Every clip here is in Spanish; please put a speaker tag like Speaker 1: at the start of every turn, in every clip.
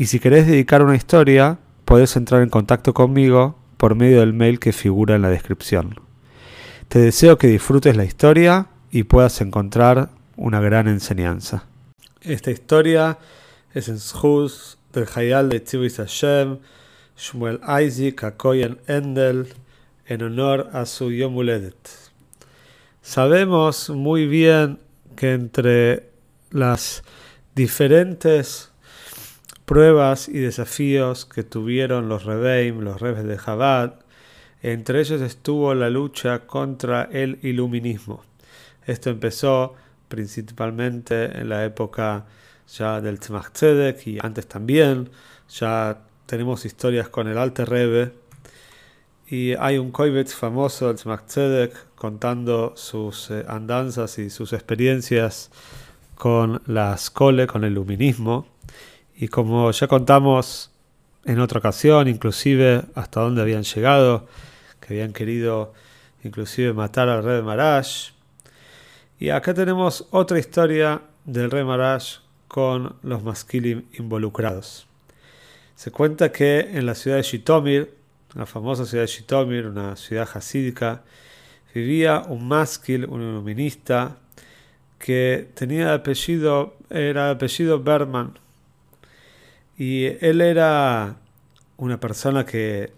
Speaker 1: y si querés dedicar una historia, podés entrar en contacto conmigo por medio del mail que figura en la descripción. Te deseo que disfrutes la historia y puedas encontrar una gran enseñanza. Esta historia es en del Hayal de Tzibis Hashem, Shmuel Isaac Akoyen Endel, en honor a su Yom Sabemos muy bien que entre las diferentes pruebas y desafíos que tuvieron los Rebeim, los Rebes de Chabad, entre ellos estuvo la lucha contra el iluminismo. Esto empezó principalmente en la época ya del Tzemach Tzedek y antes también. Ya tenemos historias con el Alte Rebbe y hay un Koivets famoso del Tzedek contando sus eh, andanzas y sus experiencias con la Skole, con el iluminismo. Y como ya contamos en otra ocasión, inclusive hasta dónde habían llegado, que habían querido inclusive matar al rey de Marash. Y acá tenemos otra historia del rey Marash con los masquilim involucrados. Se cuenta que en la ciudad de Shitomir, la famosa ciudad de Shitomir, una ciudad hasídica, vivía un masquil, un iluminista, que tenía el apellido, era el apellido Berman. Y él era una persona que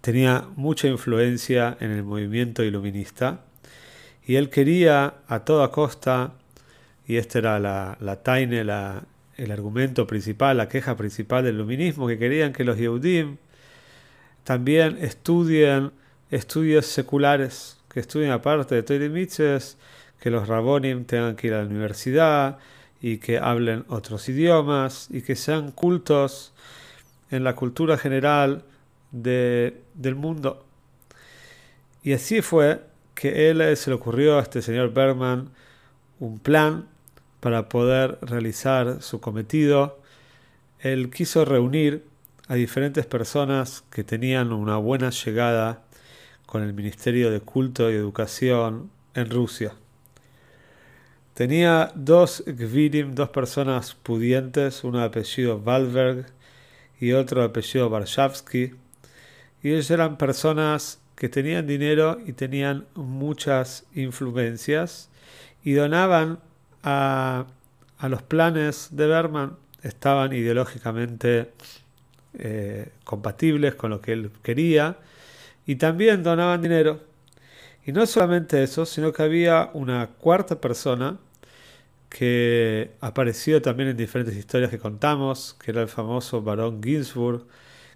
Speaker 1: tenía mucha influencia en el movimiento iluminista y él quería a toda costa, y este era la, la taine, el argumento principal, la queja principal del iluminismo, que querían que los Yehudim también estudien estudios seculares, que estudien aparte de Torah que los Rabonim tengan que ir a la universidad y que hablen otros idiomas y que sean cultos en la cultura general de, del mundo. Y así fue que él se le ocurrió a este señor Bergman un plan para poder realizar su cometido. Él quiso reunir a diferentes personas que tenían una buena llegada con el Ministerio de Culto y Educación en Rusia. Tenía dos Gvirim, dos personas pudientes, uno de apellido Valberg y otro de apellido Varshavsky, y ellos eran personas que tenían dinero y tenían muchas influencias y donaban a, los planes de Berman, estaban ideológicamente eh, compatibles con lo que él quería y también donaban dinero. Y no solamente eso, sino que había una cuarta persona que apareció también en diferentes historias que contamos, que era el famoso barón Ginsburg,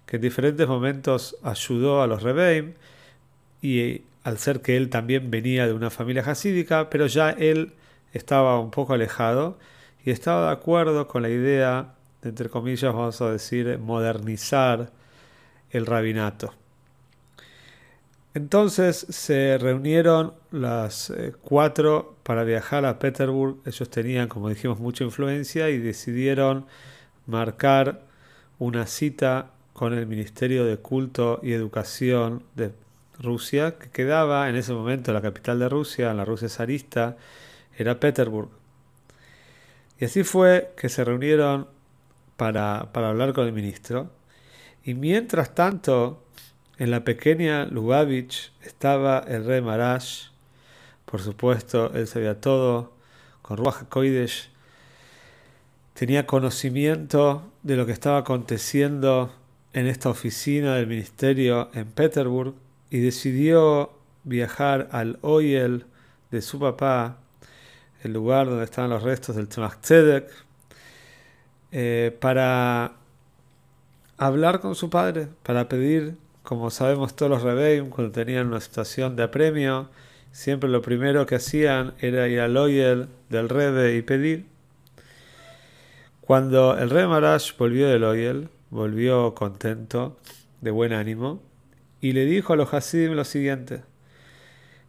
Speaker 1: que en diferentes momentos ayudó a los Rebeim, y al ser que él también venía de una familia hasídica, pero ya él estaba un poco alejado y estaba de acuerdo con la idea de, entre comillas, vamos a decir, modernizar el rabinato. Entonces se reunieron las eh, cuatro para viajar a Petersburg. Ellos tenían, como dijimos, mucha influencia y decidieron marcar una cita con el Ministerio de Culto y Educación de Rusia, que quedaba en ese momento la capital de Rusia, en la Rusia zarista, era Petersburg. Y así fue que se reunieron para hablar con el ministro. Y mientras tanto, en la pequeña Lubavitch estaba el rey Marash. Por supuesto, él sabía todo. Con Ruach Koidesh tenía conocimiento de lo que estaba aconteciendo en esta oficina del ministerio en Petersburg y decidió viajar al Oyel de su papá, el lugar donde estaban los restos del Tzemach Tzedek, eh, para hablar con su padre, para pedir como sabemos todos los Rebeim, cuando tenían una situación de apremio, siempre lo primero que hacían era ir al Oyel del Rebe y pedir. Cuando el Rebe Marash volvió del Oyel, volvió contento, de buen ánimo, y le dijo a los Hasidim lo siguiente.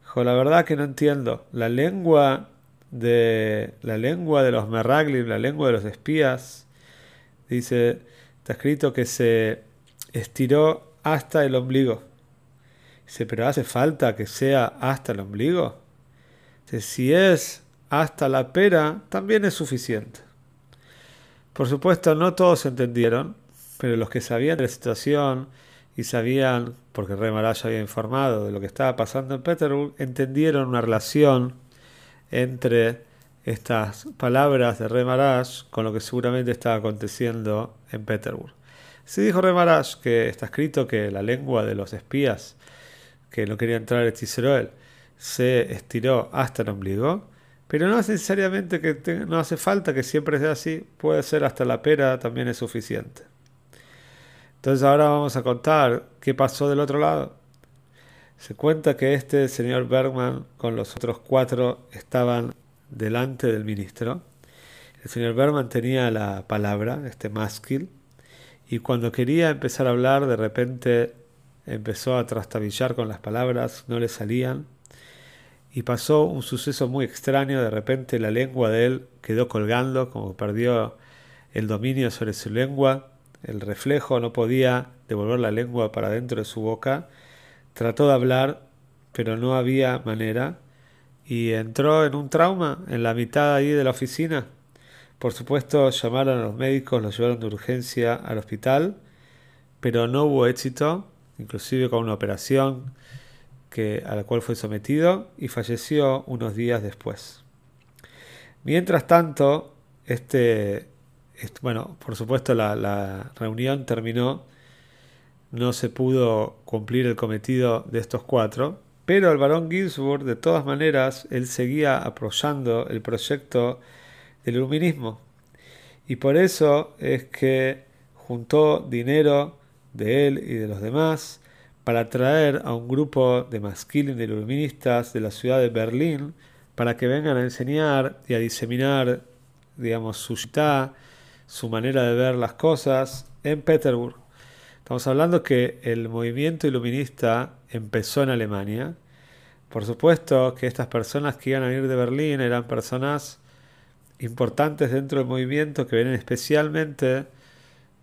Speaker 1: Dijo, la verdad que no entiendo. La lengua de la lengua de los Meraglim, la lengua de los espías, dice, está escrito que se estiró hasta el ombligo. Dice, pero hace falta que sea hasta el ombligo. Si es hasta la pera, también es suficiente. Por supuesto, no todos entendieron, pero los que sabían de la situación y sabían, porque Rey había informado de lo que estaba pasando en Petersburg, entendieron una relación entre estas palabras de Rey con lo que seguramente estaba aconteciendo en Petersburg. Se dijo Rey que está escrito que la lengua de los espías que no quería entrar en Israel se estiró hasta el ombligo, pero no necesariamente que no hace falta que siempre sea así, puede ser hasta la pera también es suficiente. Entonces ahora vamos a contar qué pasó del otro lado. Se cuenta que este señor Bergman con los otros cuatro estaban delante del ministro. El señor Bergman tenía la palabra, este másquil, y cuando quería empezar a hablar, de repente empezó a trastabillar con las palabras, no le salían, y pasó un suceso muy extraño, de repente la lengua de él quedó colgando, como perdió el dominio sobre su lengua, el reflejo, no podía devolver la lengua para dentro de su boca. Trató de hablar, pero no había manera. Y entró en un trauma en la mitad ahí de la oficina. Por supuesto, llamaron a los médicos, lo llevaron de urgencia al hospital, pero no hubo éxito, inclusive con una operación que, a la cual fue sometido y falleció unos días después. Mientras tanto, este bueno, por supuesto la, reunión terminó, no se pudo cumplir el cometido de estos cuatro, pero el barón Ginsburg, de todas maneras, él seguía apoyando el proyecto del iluminismo. Y por eso es que juntó dinero de él y de los demás para traer a un grupo de masculin de iluministas de la ciudad de Berlín para que vengan a enseñar y a diseminar, digamos, su su manera de ver las cosas en Petersburg. Estamos hablando que el movimiento iluminista empezó en Alemania. Por supuesto que estas personas que iban a ir de Berlín eran personas importantes dentro del movimiento que vienen especialmente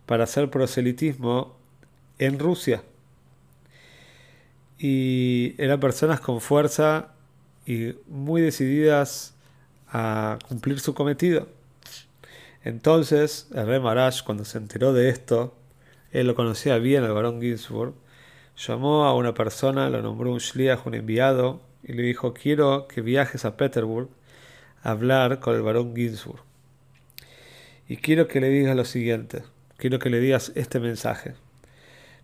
Speaker 1: para hacer proselitismo en Rusia. Y eran personas con fuerza y muy decididas a cumplir su cometido. Entonces, el rey Marash, cuando se enteró de esto, él lo conocía bien al barón Ginsburg, llamó a una persona, lo nombró un shliach, un enviado, y le dijo, quiero que viajes a Petersburg hablar con el barón Ginsburg. Y quiero que le digas lo siguiente, quiero que le digas este mensaje.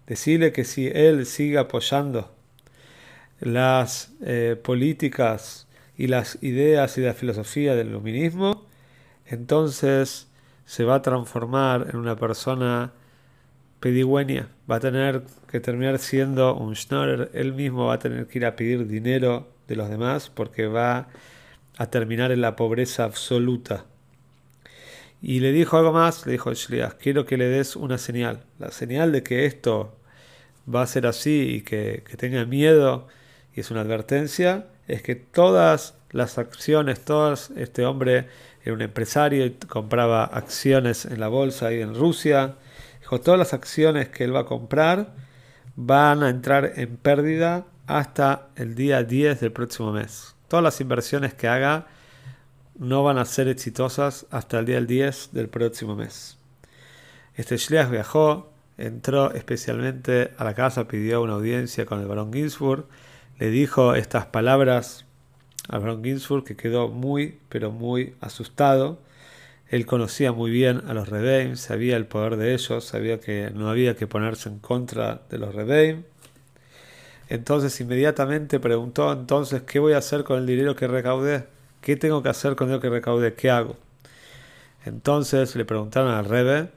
Speaker 1: Decirle que si él sigue apoyando las eh, políticas y las ideas y la filosofía del iluminismo, entonces se va a transformar en una persona pedigüeña, va a tener que terminar siendo un schnorrer, él mismo va a tener que ir a pedir dinero de los demás porque va a terminar en la pobreza absoluta. Y le dijo algo más, le dijo Shliach, quiero que le des una señal, la señal de que esto va a ser así y que, que tenga miedo, y es una advertencia, es que todas las acciones, todas, este hombre era un empresario y compraba acciones en la bolsa y en Rusia. Dijo, todas las acciones que él va a comprar van a entrar en pérdida hasta el día 10 del próximo mes. Todas las inversiones que haga no van a ser exitosas hasta el día 10 del próximo mes. Este Shliach viajó, entró especialmente a la casa, pidió una audiencia con el barón Ginsburg, le dijo estas palabras Abraham Ginsburg, que quedó muy, pero muy asustado. Él conocía muy bien a los Rebeim, sabía el poder de ellos, sabía que no había que ponerse en contra de los Rebeim. Entonces inmediatamente preguntó, entonces, ¿qué voy a hacer con el dinero que recaudé? ¿Qué tengo que hacer con el que recaudé? ¿Qué hago? Entonces le preguntaron al Rebe.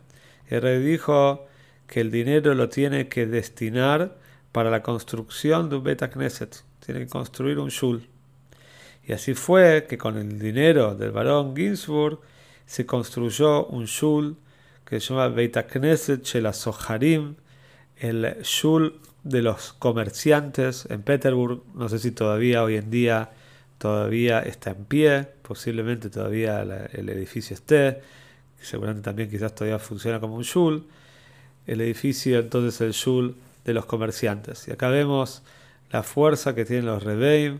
Speaker 1: El Rebe dijo que el dinero lo tiene que destinar para la construcción de un Beta Knesset. Tiene que construir un shul. Y así fue que con el dinero del barón Ginsburg se construyó un shul que se llama Beit Knesset Shel Soharim, el shul de los comerciantes en Petersburg. No sé si todavía hoy en día todavía está en pie, posiblemente todavía el edificio esté, seguramente también quizás todavía funciona como un shul. El edificio entonces el shul de los comerciantes. Y acá vemos la fuerza que tienen los rebeim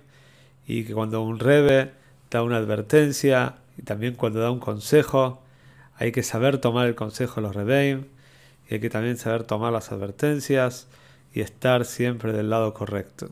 Speaker 1: y que cuando un rebe da una advertencia y también cuando da un consejo, hay que saber tomar el consejo de los rebeim y hay que también saber tomar las advertencias y estar siempre del lado correcto.